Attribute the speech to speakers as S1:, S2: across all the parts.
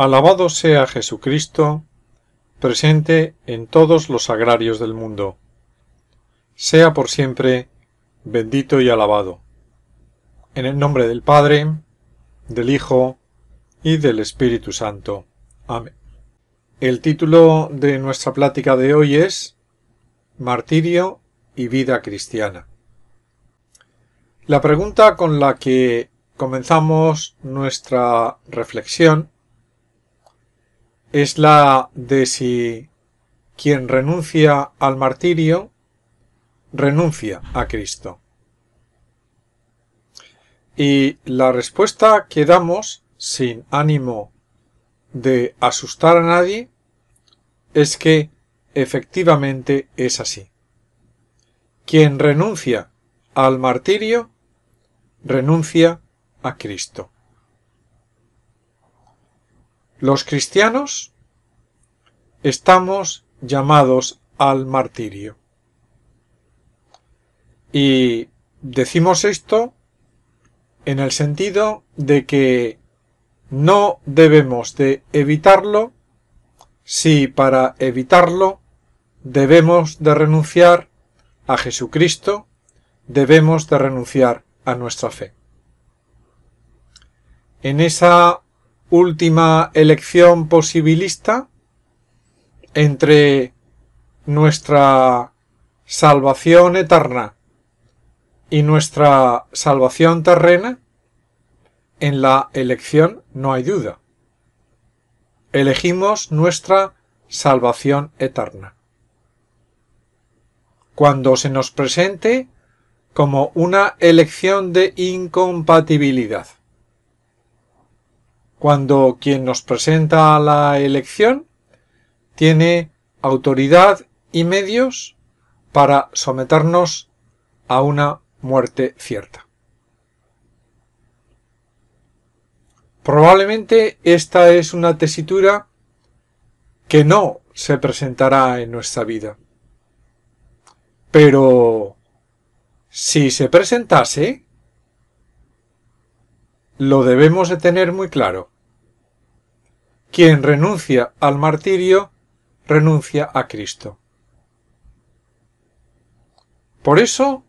S1: Alabado sea Jesucristo, presente en todos los agrarios del mundo. Sea por siempre bendito y alabado. En el nombre del Padre, del Hijo y del Espíritu Santo. Amén. El título de nuestra plática de hoy es Martirio y vida cristiana. La pregunta con la que comenzamos nuestra reflexión es la de si quien renuncia al martirio renuncia a Cristo. Y la respuesta que damos, sin ánimo de asustar a nadie, es que efectivamente es así. Quien renuncia al martirio, renuncia a Cristo. Los cristianos estamos llamados al martirio. Y decimos esto en el sentido de que no debemos de evitarlo si para evitarlo debemos de renunciar a Jesucristo, debemos de renunciar a nuestra fe. En esa última elección posibilista entre nuestra salvación eterna y nuestra salvación terrena, en la elección no hay duda. Elegimos nuestra salvación eterna. Cuando se nos presente como una elección de incompatibilidad cuando quien nos presenta la elección tiene autoridad y medios para someternos a una muerte cierta. Probablemente esta es una tesitura que no se presentará en nuestra vida. Pero si se presentase, lo debemos de tener muy claro. Quien renuncia al martirio, renuncia a Cristo. Por eso,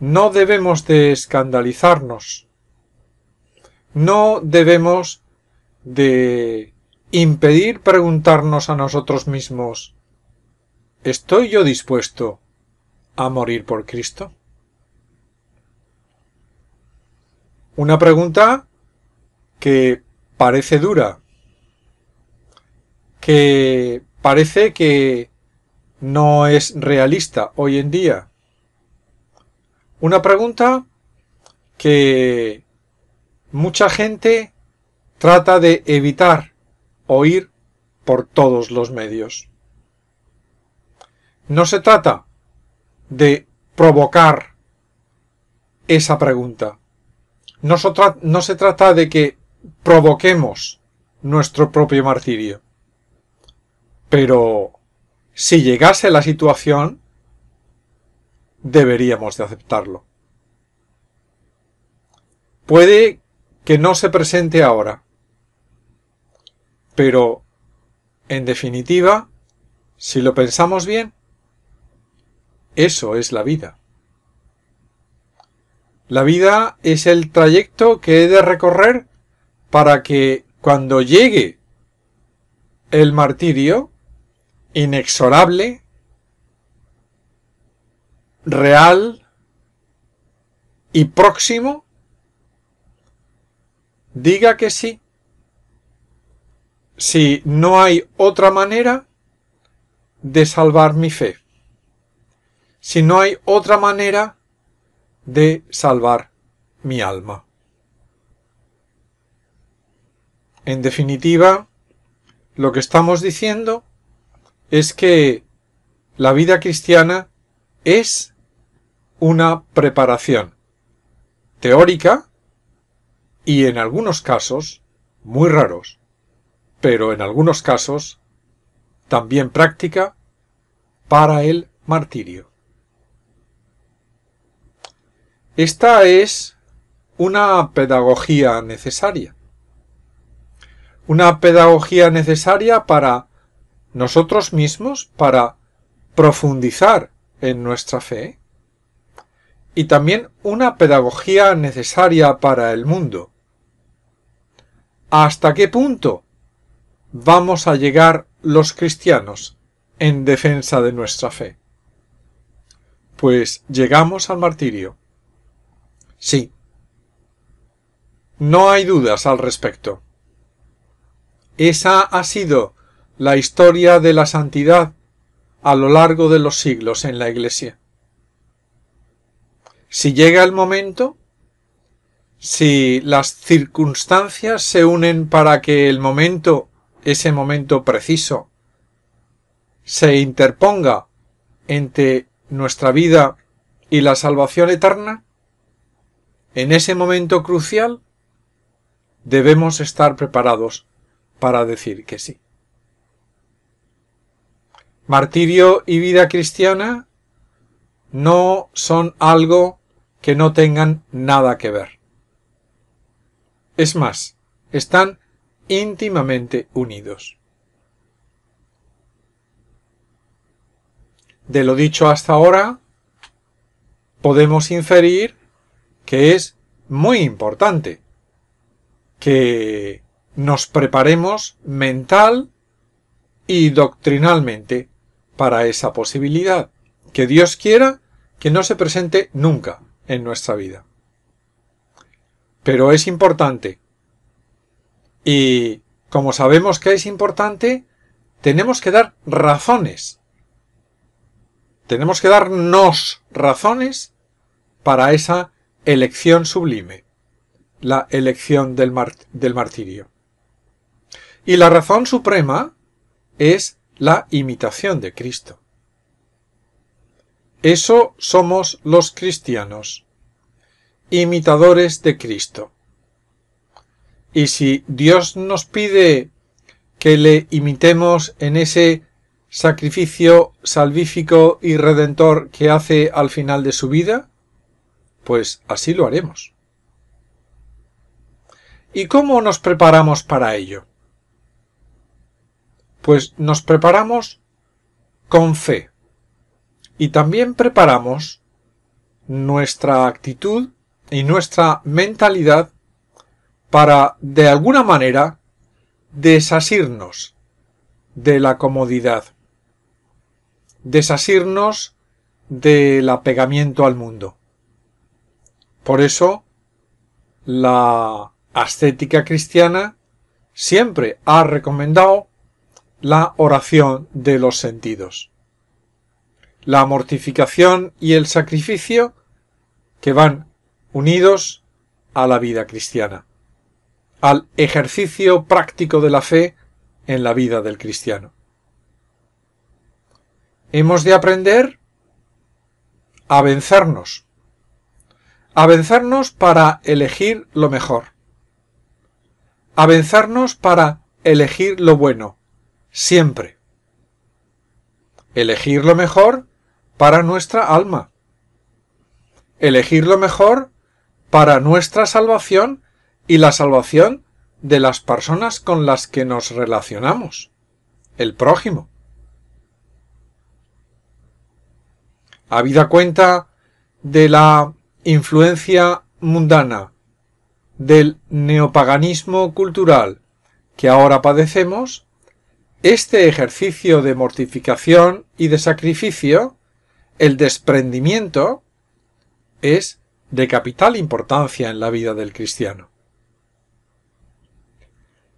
S1: no debemos de escandalizarnos. No debemos de impedir preguntarnos a nosotros mismos ¿Estoy yo dispuesto a morir por Cristo? Una pregunta que parece dura, que parece que no es realista hoy en día. Una pregunta que mucha gente trata de evitar oír por todos los medios. No se trata de provocar esa pregunta. No, se trata de que provoquemos nuestro propio martirio. Pero si llegase la situación, deberíamos de aceptarlo. Puede que no se presente ahora, pero, en definitiva, si lo pensamos bien, eso es la vida. La vida es el trayecto que he de recorrer para que cuando llegue el martirio, inexorable, real y próximo, diga que sí. Si no hay otra manera de salvar mi fe. Si no hay otra manera de salvar mi alma. En definitiva, lo que estamos diciendo es que la vida cristiana es una preparación teórica y en algunos casos, muy raros, pero en algunos casos, también práctica para el martirio. Esta es una pedagogía necesaria. Una pedagogía necesaria para nosotros mismos, para profundizar en nuestra fe, y también una pedagogía necesaria para el mundo. ¿Hasta qué punto vamos a llegar los cristianos en defensa de nuestra fe? Pues llegamos al martirio. Sí. No hay dudas al respecto. Esa ha sido la historia de la santidad a lo largo de los siglos en la Iglesia. Si llega el momento, si las circunstancias se unen para que el momento, ese momento preciso, se interponga entre nuestra vida y la salvación eterna, en ese momento crucial debemos estar preparados para decir que sí. Martirio y vida cristiana no son algo que no tengan nada que ver. Es más, están íntimamente unidos. De lo dicho hasta ahora, podemos inferir que es muy importante que nos preparemos mental y doctrinalmente para esa posibilidad que Dios quiera que no se presente nunca en nuestra vida. Pero es importante. Y como sabemos que es importante, tenemos que dar razones. Tenemos que darnos razones para esa elección sublime, la elección del, del martirio. Y la razón suprema es la imitación de Cristo. Eso somos los cristianos, imitadores de Cristo. Y si Dios nos pide que le imitemos en ese sacrificio salvífico y redentor que hace al final de su vida, pues así lo haremos. ¿Y cómo nos preparamos para ello? Pues nos preparamos con fe y también preparamos nuestra actitud y nuestra mentalidad para, de alguna manera, desasirnos de la comodidad, desasirnos del apegamiento al mundo. Por eso, la ascética cristiana siempre ha recomendado la oración de los sentidos la mortificación y el sacrificio que van unidos a la vida cristiana, al ejercicio práctico de la fe en la vida del cristiano. Hemos de aprender a vencernos, a vencernos para elegir lo mejor, a vencernos para elegir lo bueno, siempre. Elegir lo mejor para nuestra alma. Elegir lo mejor para nuestra salvación y la salvación de las personas con las que nos relacionamos, el prójimo. Habida cuenta de la influencia mundana del neopaganismo cultural que ahora padecemos, este ejercicio de mortificación y de sacrificio el desprendimiento es de capital importancia en la vida del cristiano.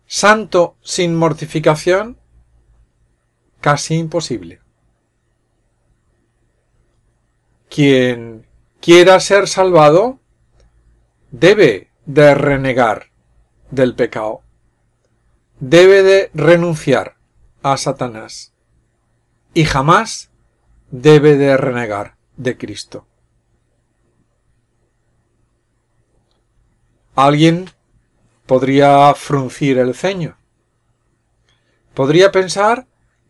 S1: Santo sin mortificación, casi imposible. Quien quiera ser salvado, debe de renegar del pecado, debe de renunciar a Satanás y jamás debe de renegar de Cristo. Alguien podría fruncir el ceño. Podría pensar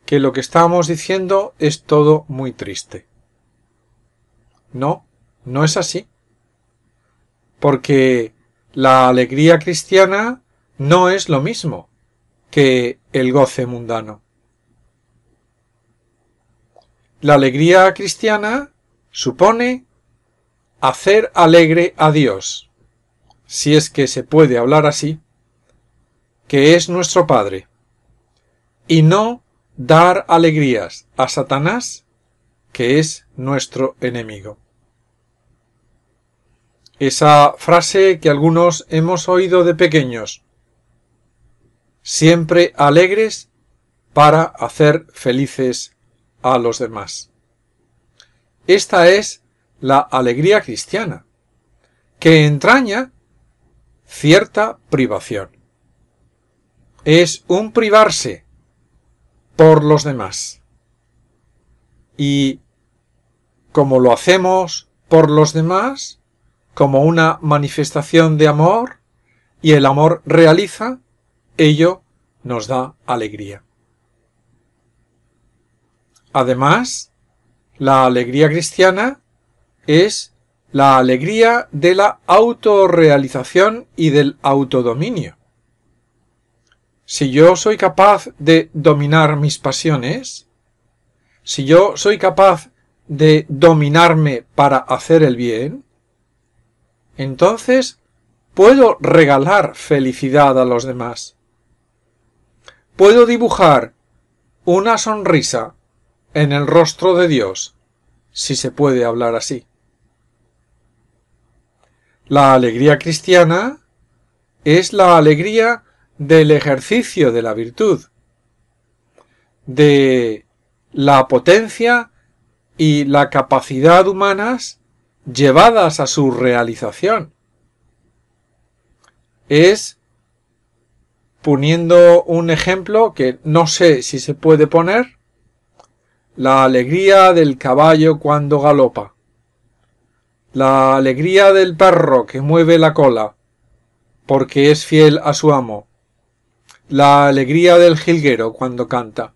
S1: que lo que estamos diciendo es todo muy triste. No, no es así. Porque la alegría cristiana no es lo mismo que el goce mundano. La alegría cristiana supone hacer alegre a Dios, si es que se puede hablar así, que es nuestro Padre, y no dar alegrías a Satanás, que es nuestro enemigo. Esa frase que algunos hemos oído de pequeños, siempre alegres para hacer felices a los demás. Esta es la alegría cristiana, que entraña cierta privación. Es un privarse por los demás. Y como lo hacemos por los demás, como una manifestación de amor, y el amor realiza, ello nos da alegría. Además, la alegría cristiana es la alegría de la autorrealización y del autodominio. Si yo soy capaz de dominar mis pasiones, si yo soy capaz de dominarme para hacer el bien, entonces puedo regalar felicidad a los demás. Puedo dibujar una sonrisa en el rostro de Dios, si se puede hablar así. La alegría cristiana es la alegría del ejercicio de la virtud, de la potencia y la capacidad humanas llevadas a su realización. Es, poniendo un ejemplo que no sé si se puede poner, la alegría del caballo cuando galopa, la alegría del perro que mueve la cola, porque es fiel a su amo, la alegría del jilguero cuando canta.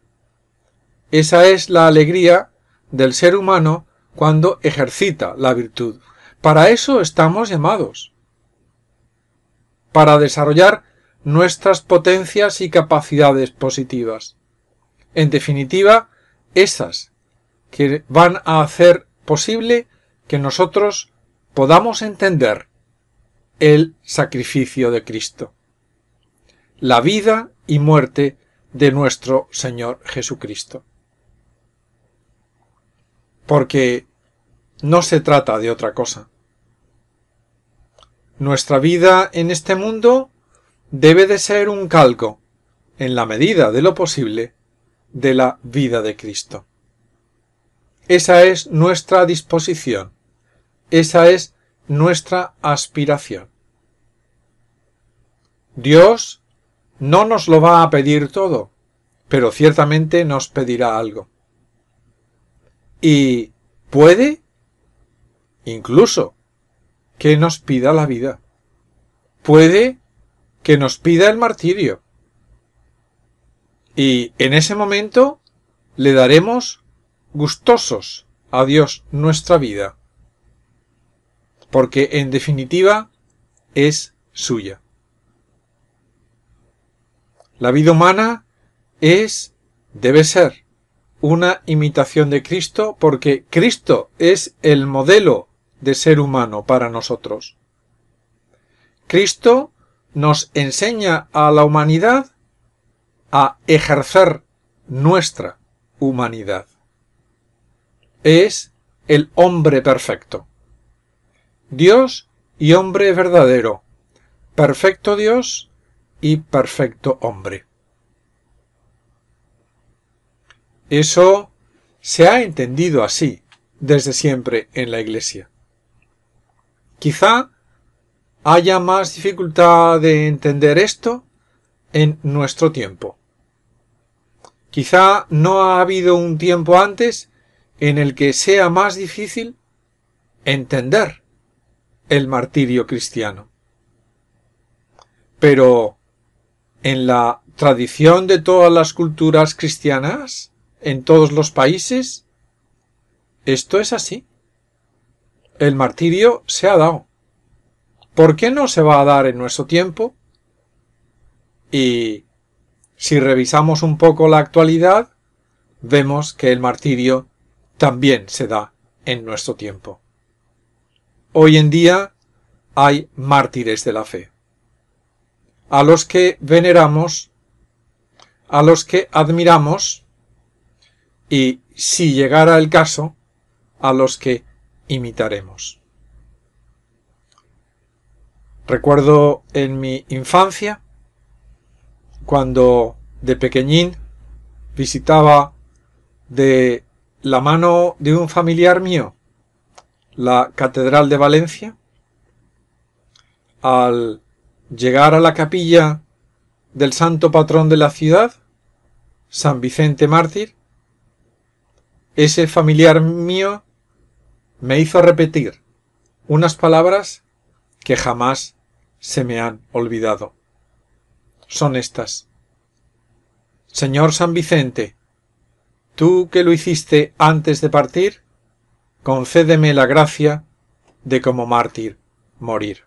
S1: Esa es la alegría del ser humano cuando ejercita la virtud. Para eso estamos llamados. Para desarrollar nuestras potencias y capacidades positivas. En definitiva, esas que van a hacer posible que nosotros podamos entender el sacrificio de Cristo la vida y muerte de nuestro Señor Jesucristo. Porque no se trata de otra cosa. Nuestra vida en este mundo debe de ser un calco, en la medida de lo posible, de la vida de Cristo. Esa es nuestra disposición, esa es nuestra aspiración. Dios no nos lo va a pedir todo, pero ciertamente nos pedirá algo. Y puede incluso que nos pida la vida. Puede que nos pida el martirio. Y en ese momento le daremos gustosos a Dios nuestra vida. Porque en definitiva es suya. La vida humana es, debe ser, una imitación de Cristo porque Cristo es el modelo de ser humano para nosotros. Cristo nos enseña a la humanidad a ejercer nuestra humanidad. Es el hombre perfecto. Dios y hombre verdadero. Perfecto Dios y perfecto hombre. Eso se ha entendido así desde siempre en la Iglesia. Quizá haya más dificultad de entender esto en nuestro tiempo. Quizá no ha habido un tiempo antes en el que sea más difícil entender el martirio cristiano. Pero en la tradición de todas las culturas cristianas, en todos los países, esto es así. El martirio se ha dado. ¿Por qué no se va a dar en nuestro tiempo? Y si revisamos un poco la actualidad, vemos que el martirio también se da en nuestro tiempo. Hoy en día hay mártires de la fe, a los que veneramos, a los que admiramos y, si llegara el caso, a los que imitaremos. Recuerdo en mi infancia, cuando de pequeñín visitaba de la mano de un familiar mío la Catedral de Valencia, al llegar a la capilla del santo patrón de la ciudad, San Vicente Mártir, ese familiar mío me hizo repetir unas palabras que jamás se me han olvidado. Son estas. Señor San Vicente, tú que lo hiciste antes de partir, concédeme la gracia de como mártir morir.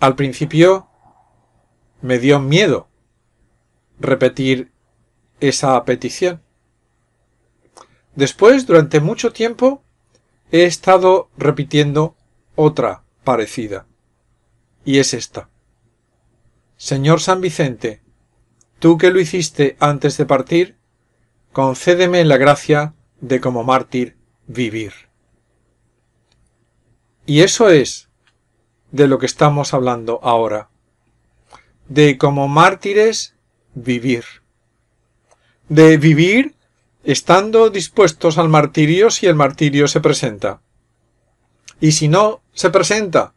S1: Al principio me dio miedo repetir esa petición. Después, durante mucho tiempo, he estado repitiendo otra parecida. Y es esta. Señor San Vicente, tú que lo hiciste antes de partir, concédeme la gracia de como mártir vivir. Y eso es de lo que estamos hablando ahora. De como mártires vivir. De vivir estando dispuestos al martirio si el martirio se presenta. Y si no se presenta,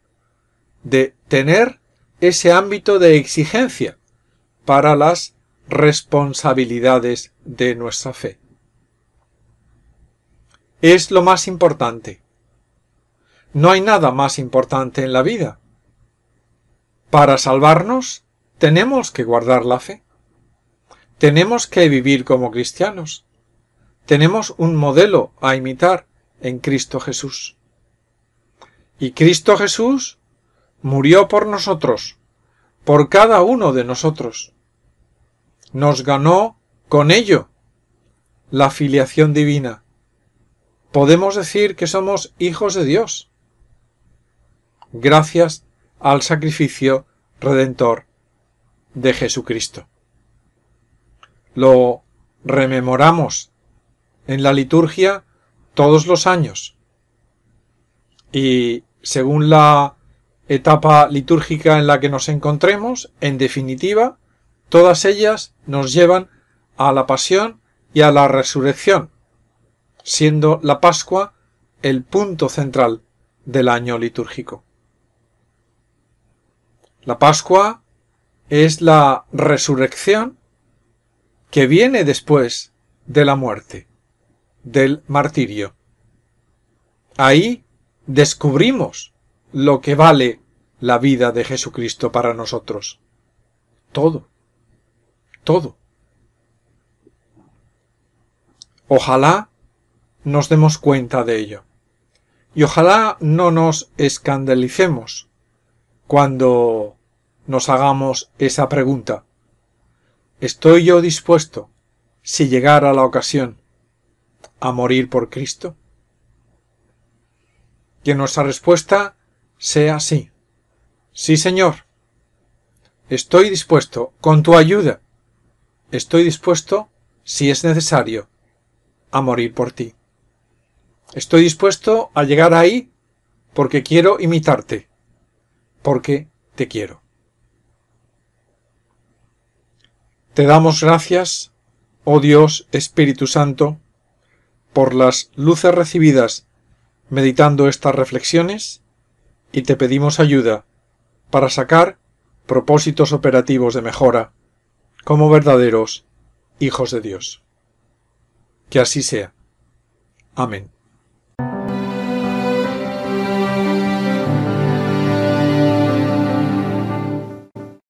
S1: de tener ese ámbito de exigencia para las responsabilidades de nuestra fe es lo más importante. No hay nada más importante en la vida. Para salvarnos, tenemos que guardar la fe. Tenemos que vivir como cristianos. Tenemos un modelo a imitar en Cristo Jesús. Y Cristo Jesús murió por nosotros, por cada uno de nosotros. Nos ganó con ello la filiación divina podemos decir que somos hijos de Dios, gracias al sacrificio redentor de Jesucristo. Lo rememoramos en la liturgia todos los años y según la etapa litúrgica en la que nos encontremos, en definitiva, todas ellas nos llevan a la pasión y a la resurrección, siendo la Pascua el punto central del año litúrgico. La Pascua es la resurrección que viene después de la muerte, del martirio. Ahí descubrimos lo que vale la vida de Jesucristo para nosotros. Todo. Todo. Ojalá nos demos cuenta de ello. Y ojalá no nos escandalicemos cuando nos hagamos esa pregunta. ¿Estoy yo dispuesto, si llegara la ocasión, a morir por Cristo? Que nuestra respuesta sea sí. Sí, Señor. Estoy dispuesto, con tu ayuda. Estoy dispuesto, si es necesario, a morir por ti. Estoy dispuesto a llegar ahí porque quiero imitarte, porque te quiero. Te damos gracias, oh Dios Espíritu Santo, por las luces recibidas meditando estas reflexiones y te pedimos ayuda para sacar propósitos operativos de mejora como verdaderos hijos de Dios. Que así sea. Amén.